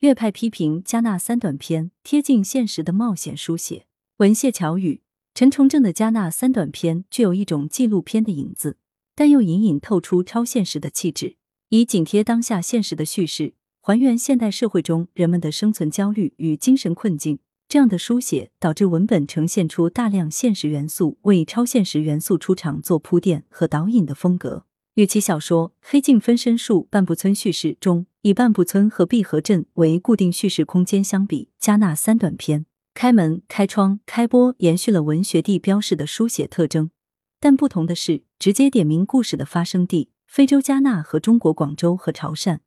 岳派批评加纳三短篇贴近现实的冒险书写。文谢乔语，陈崇正的加纳三短篇具有一种纪录片的影子，但又隐隐透出超现实的气质，以紧贴当下现实的叙事，还原现代社会中人们的生存焦虑与精神困境。这样的书写导致文本呈现出大量现实元素，为超现实元素出场做铺垫和导引的风格。与其小说《黑镜分身术》半步村叙事中以半步村和碧河镇为固定叙事空间相比，加纳三短篇《开门、开窗、开播》延续了文学地标式的书写特征，但不同的是，直接点名故事的发生地——非洲加纳和中国广州和潮汕，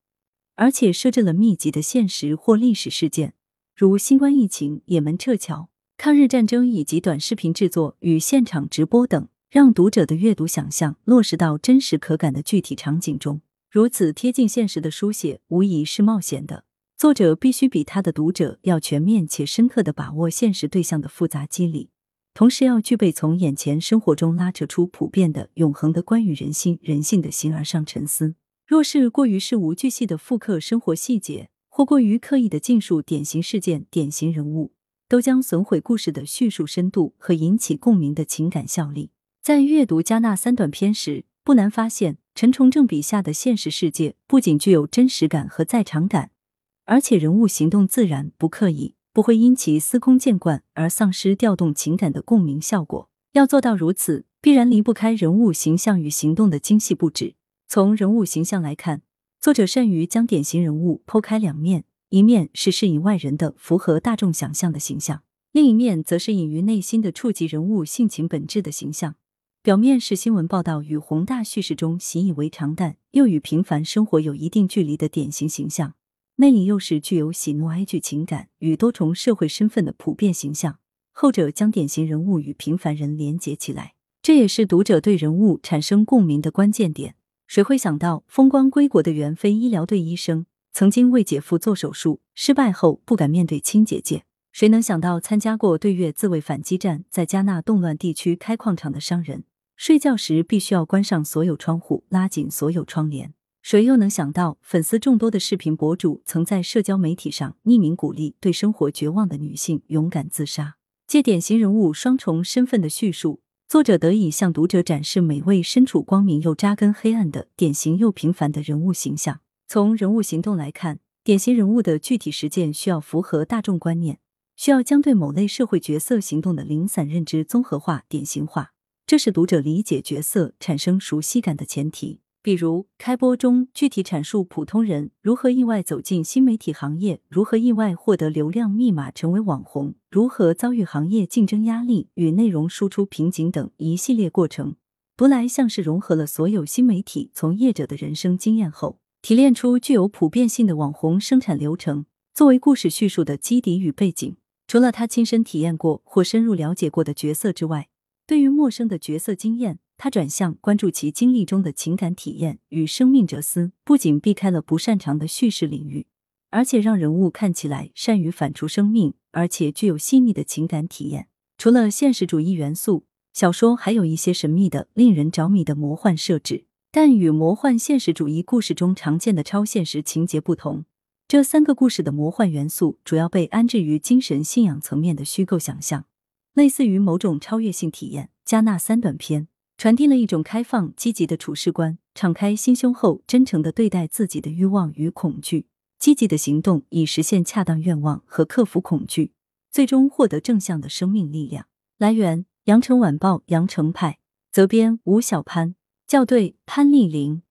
而且设置了密集的现实或历史事件，如新冠疫情、也门撤侨、抗日战争以及短视频制作与现场直播等。让读者的阅读想象落实到真实可感的具体场景中，如此贴近现实的书写无疑是冒险的。作者必须比他的读者要全面且深刻的把握现实对象的复杂机理，同时要具备从眼前生活中拉扯出普遍的、永恒的关于人心人性的形而上沉思。若是过于事无巨细的复刻生活细节，或过于刻意的尽述典型事件、典型人物，都将损毁故事的叙述深度和引起共鸣的情感效力。在阅读加纳三短篇时，不难发现，陈崇正笔下的现实世界不仅具有真实感和在场感，而且人物行动自然不刻意，不会因其司空见惯而丧失调动情感的共鸣效果。要做到如此，必然离不开人物形象与行动的精细布置。从人物形象来看，作者善于将典型人物剖开两面：一面是适应外人的符合大众想象的形象，另一面则是隐于内心的触及人物性情本质的形象。表面是新闻报道与宏大叙事中习以为常但又与平凡生活有一定距离的典型形象，内里又是具有喜怒哀惧情感与多重社会身份的普遍形象。后者将典型人物与平凡人连结起来，这也是读者对人物产生共鸣的关键点。谁会想到风光归国的袁飞医疗队医生，曾经为姐夫做手术失败后不敢面对亲姐姐？谁能想到参加过对越自卫反击战，在加纳动乱地区开矿场的商人？睡觉时必须要关上所有窗户，拉紧所有窗帘。谁又能想到，粉丝众多的视频博主曾在社交媒体上匿名鼓励对生活绝望的女性勇敢自杀？借典型人物双重身份的叙述，作者得以向读者展示每位身处光明又扎根黑暗的典型又平凡的人物形象。从人物行动来看，典型人物的具体实践需要符合大众观念，需要将对某类社会角色行动的零散认知综合化、典型化。这是读者理解角色、产生熟悉感的前提。比如开播中具体阐述普通人如何意外走进新媒体行业，如何意外获得流量密码成为网红，如何遭遇行业竞争压力与内容输出瓶颈等一系列过程，读来像是融合了所有新媒体从业者的人生经验后，提炼出具有普遍性的网红生产流程，作为故事叙述的基底与背景。除了他亲身体验过或深入了解过的角色之外，对于陌生的角色经验，他转向关注其经历中的情感体验与生命哲思，不仅避开了不擅长的叙事领域，而且让人物看起来善于反刍生命，而且具有细腻的情感体验。除了现实主义元素，小说还有一些神秘的、令人着迷的魔幻设置。但与魔幻现实主义故事中常见的超现实情节不同，这三个故事的魔幻元素主要被安置于精神信仰层面的虚构想象。类似于某种超越性体验，加纳三短篇传递了一种开放、积极的处事观，敞开心胸后，真诚的对待自己的欲望与恐惧，积极的行动以实现恰当愿望和克服恐惧，最终获得正向的生命力量。来源：羊城晚报羊城派，责编：吴小潘，校对：潘丽玲。